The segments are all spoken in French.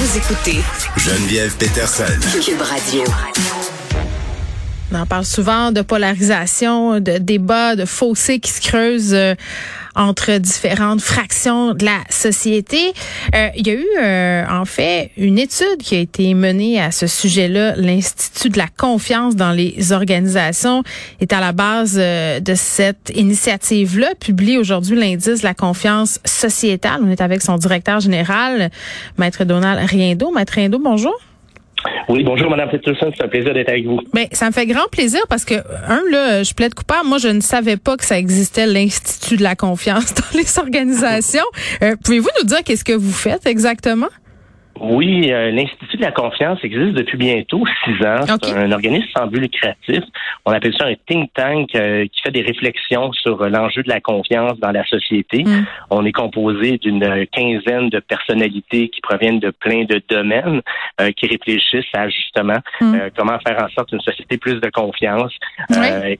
Vous écoutez Geneviève Peterson. Cube Radio. On en parle souvent de polarisation, de débats, de fossés qui se creusent euh, entre différentes fractions de la société. Euh, il y a eu euh, en fait une étude qui a été menée à ce sujet-là. L'Institut de la confiance dans les organisations est à la base de cette initiative-là. Publie aujourd'hui l'indice de la confiance sociétale. On est avec son directeur général, Maître Donald Riendo. Maître Riendo, bonjour. Oui, bonjour, Mme Peterson. C'est un plaisir d'être avec vous. Ben, ça me fait grand plaisir parce que, un, là, je plaide coupable. Moi, je ne savais pas que ça existait l'Institut de la confiance dans les organisations. Euh, Pouvez-vous nous dire qu'est-ce que vous faites exactement? Oui, euh, l'Institut de la confiance existe depuis bientôt six ans. C'est un organisme sans but lucratif. On appelle ça un think tank euh, qui fait des réflexions sur l'enjeu de la confiance dans la société. Mm. On est composé d'une quinzaine de personnalités qui proviennent de plein de domaines, euh, qui réfléchissent à justement mm. comment faire en sorte une société plus de confiance.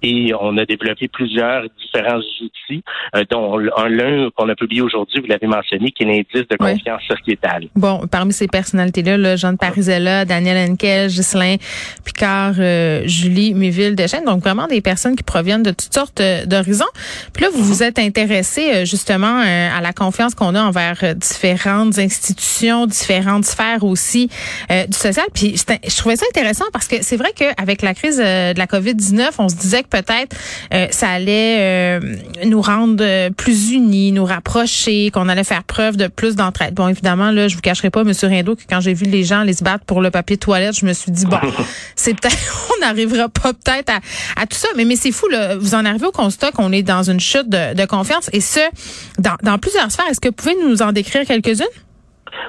et on a développé plusieurs différents outils, dont l'un qu'on a publié aujourd'hui, vous l'avez mentionné, qui est l'indice de confiance sociétale. Bon, parmi ces personnalités-là, là, Jean Parisella, Daniel Henkel, Ghislain Picard, euh, Julie Deschênes. Donc vraiment des personnes qui proviennent de toutes sortes euh, d'horizons. Puis là, vous vous êtes intéressé euh, justement à la confiance qu'on a envers différentes institutions, différentes sphères aussi du social. Puis je trouvais ça intéressant parce que c'est vrai qu'avec la crise de la COVID-19, on se disait que peut-être ça allait nous rendre plus unis, nous rapprocher, qu'on allait faire preuve de plus d'entraide. Bon, évidemment, là, je vous cacherai pas, Que quand j'ai vu les gens les se battre pour le papier toilette, je me suis dit bon, c'est peut-être on n'arrivera pas peut-être à, tout ça, mais mais c'est fou là, vous en arrivez au constat qu'on est dans une chute de, confiance et ce dans, dans plusieurs sphères. Est-ce que vous pouvez nous en décrire quelques-unes?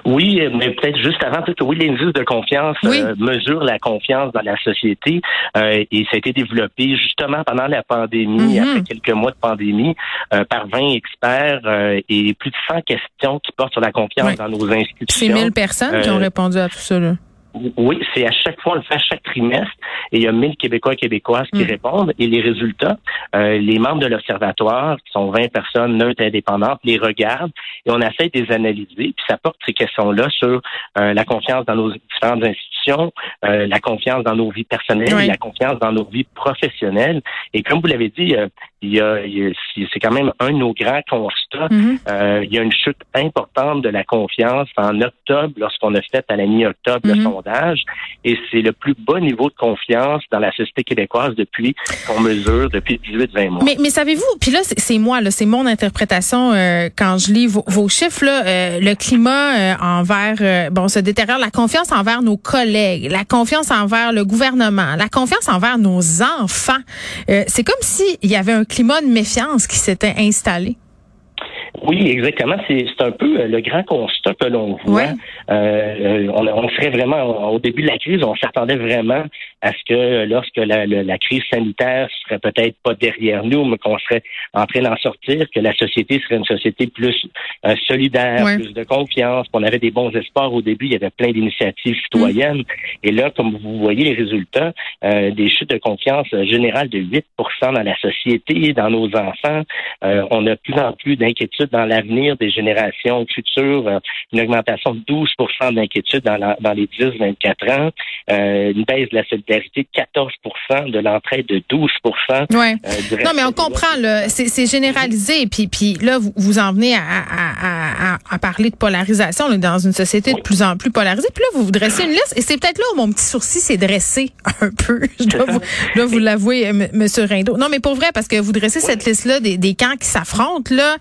Oui, mais peut-être juste avant, tout, oui, l'indice de confiance euh, mesure la confiance dans la société euh, et ça a été développé justement pendant la pandémie, mm-hmm. après quelques mois de pandémie, euh, par 20 experts et plus de 100 questions qui portent sur la confiance dans nos institutions. C'est 1000 personnes qui ont répondu à tout ça. Là. Oui, c'est à chaque fois, on le fait à chaque trimestre, et il y a 1000 Québécois et Québécoises qui mm. répondent, et les résultats, euh, les membres de l'Observatoire, qui sont 20 personnes neutres et indépendantes, les regardent, et on essaie de les analyser, puis ça porte ces questions-là sur euh, la confiance dans nos différentes institutions, euh, la confiance dans nos vies personnelles, la confiance dans nos vies professionnelles, et comme vous l'avez dit, il y a, c'est quand même un de nos grands constats, mm-hmm. il y a une chute importante de la confiance en octobre, lorsqu'on a fait à la mi-octobre le mm-hmm. et c'est le plus bas niveau de confiance dans la société québécoise depuis qu'on mesure depuis 18-20 mois. Mais, mais savez-vous, puis là c'est moi, c'est mon interprétation euh, quand je lis vos, chiffres là, euh, le climat euh, envers bon se détériore, la confiance envers nos collègues, la confiance envers le gouvernement, la confiance envers nos enfants. c'est comme s'il y avait un climat de méfiance qui s'était installé. Oui, exactement. C'est un peu euh, le grand constat que l'on voit. Euh, euh, on, on, serait vraiment, au début de la crise, on s'attendait vraiment à ce que lorsque la, la, crise sanitaire serait peut-être pas derrière nous, mais qu'on serait en train d'en sortir, que la société serait une société plus solidaire, plus de confiance, qu'on avait des bons espoirs au début, il y avait plein d'initiatives citoyennes. Mm. Et là, comme vous voyez les résultats, des chutes de confiance générales de 8% dans la société, dans nos enfants. on a de plus en plus d'inquiétudes dans l'avenir des générations futures, euh, une augmentation de 12 d'inquiétude dans, dans les 10-24 ans, euh, une baisse de la solidarité de 14 de l'entraide de 12 ouais. Euh, non, mais on comprend, c'est généralisé. Puis, puis là, vous, vous en venez à, à, à, à parler de polarisation là, dans une société de plus en plus polarisée. Puis là, vous vous dressez une liste. Et c'est peut-être là où mon petit sourcil s'est dressé un peu. Je dois vous, là, vous l'avouez, M. Rindo. Non, mais pour vrai, parce que vous dressez cette liste-là des, des camps qui s'affrontent, là.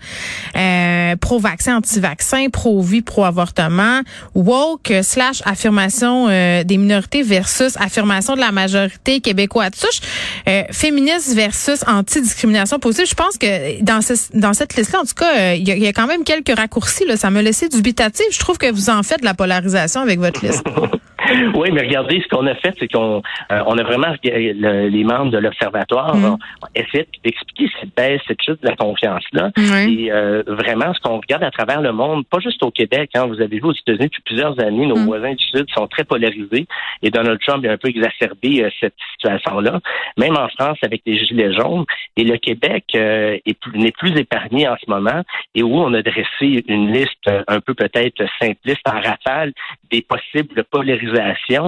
Euh, pro-vaccin, anti-vaccin, pro-vie, pro-avortement, woke slash affirmation euh, des minorités versus affirmation de la majorité québécoise. Euh, féministe versus anti-discrimination possible. Je pense que dans, cette liste-là, en tout cas, il y, a quand même quelques raccourcis. Là. Ça me laissait dubitatif. Je trouve que vous en faites de la polarisation avec votre liste. Oui, mais regardez, ce qu'on a fait, c'est qu'on euh, on a vraiment les membres de l'observatoire mm. ont essayé d'expliquer cette baisse, cette chute de la confiance-là. Et euh, vraiment, ce qu'on regarde à travers le monde, pas juste au Québec, hein, vous avez vu aux États-Unis depuis plusieurs années, nos mm. voisins du Sud sont très polarisés et Donald Trump a un peu exacerbé euh, cette situation-là. Même en France, avec les Gilets jaunes. Et le Québec n'est plus épargné en ce moment et où on a dressé une liste un peu peut-être simpliste en rafale des possibles polarisations.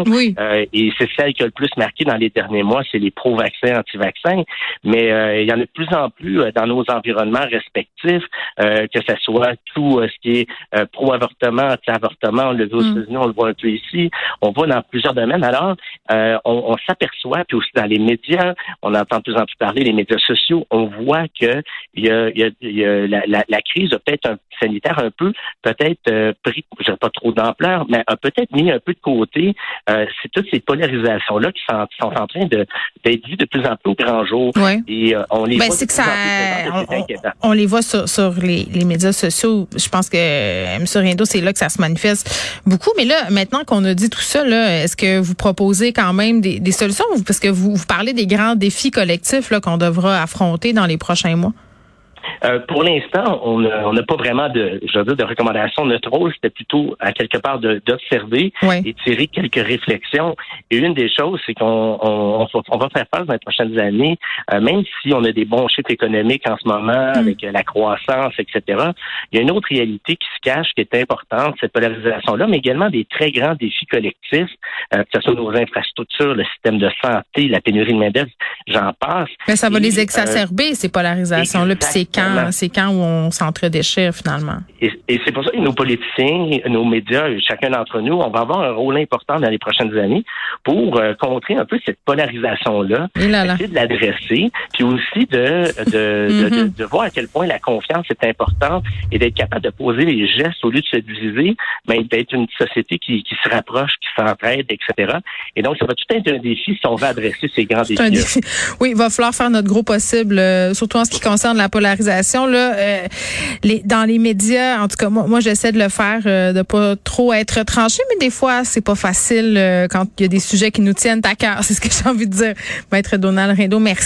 Oui. Euh, et c'est celle qui a le plus marqué dans les derniers mois, c'est les pro-vaccins, anti-vaccins. Mais euh, il y en a de plus en plus euh, dans nos environnements respectifs, que ce soit tout ce qui est pro-avortement, anti-avortement, on le voit aux mm. États-Unis, on le voit un peu ici, on voit dans plusieurs domaines. Alors, on, on s'aperçoit, puis aussi dans les médias, on entend de plus en plus parler, les médias sociaux, on voit que il y a, y a, y a la, la, la, crise a peut-être un sanitaire un peu, peut-être pris, je pas trop d'ampleur, mais a peut-être mis un peu de côté euh, c'est toutes ces polarisations-là qui sont, en train d'être vues de plus en plus au grand jour. Et euh, on les ben, voit de ça, on, les voit sur, les, médias sociaux. Je pense que euh, M. Rindo, c'est là que ça se manifeste beaucoup. Mais là, maintenant qu'on a dit tout ça, est-ce que vous proposez quand même des, solutions? Parce que vous, vous parlez des grands défis collectifs qu'on devra affronter dans les prochains mois. Euh, pour l'instant, on n'a pas vraiment de, je veux dire, de recommandations. Notre rôle, c'était plutôt à quelque part d'observer et tirer quelques réflexions. Et une des choses, c'est qu'on on, on, va faire face dans les prochaines années, euh, même si on a des bons chiffres économiques en ce moment mm. avec la croissance, etc. Il y a une autre réalité qui se cache, qui est importante, cette polarisation-là, mais également des très grands défis collectifs, euh, que ce soit nos infrastructures, le système de santé, la pénurie de main j'en passe. Mais ça va les exacerber, ces polarisations-là, c'est quand où on s'entre-déchire finalement. Et, c'est pour ça que nos politiciens, nos médias, chacun d'entre nous, on va avoir un rôle important dans les prochaines années pour euh, contrer un peu cette polarisation-là, essayer de l'adresser, puis aussi de de, de, mm-hmm. de, voir à quel point la confiance est importante et d'être capable de poser les gestes au lieu de se diviser, mais d'être une société qui, qui se rapproche, qui s'entraide, etc. Et donc, ça va tout être un défi si on va adresser ces grands défis. Oui, il va falloir faire notre gros possible, euh, surtout en ce qui concerne la polarisation. Là, euh, dans les médias, en tout cas, moi, j'essaie de le faire, euh, de pas trop être tranché, mais des fois, c'est pas facile quand il y a des sujets qui nous tiennent à cœur. C'est ce que j'ai envie de dire. Maître Donald Rindo, merci.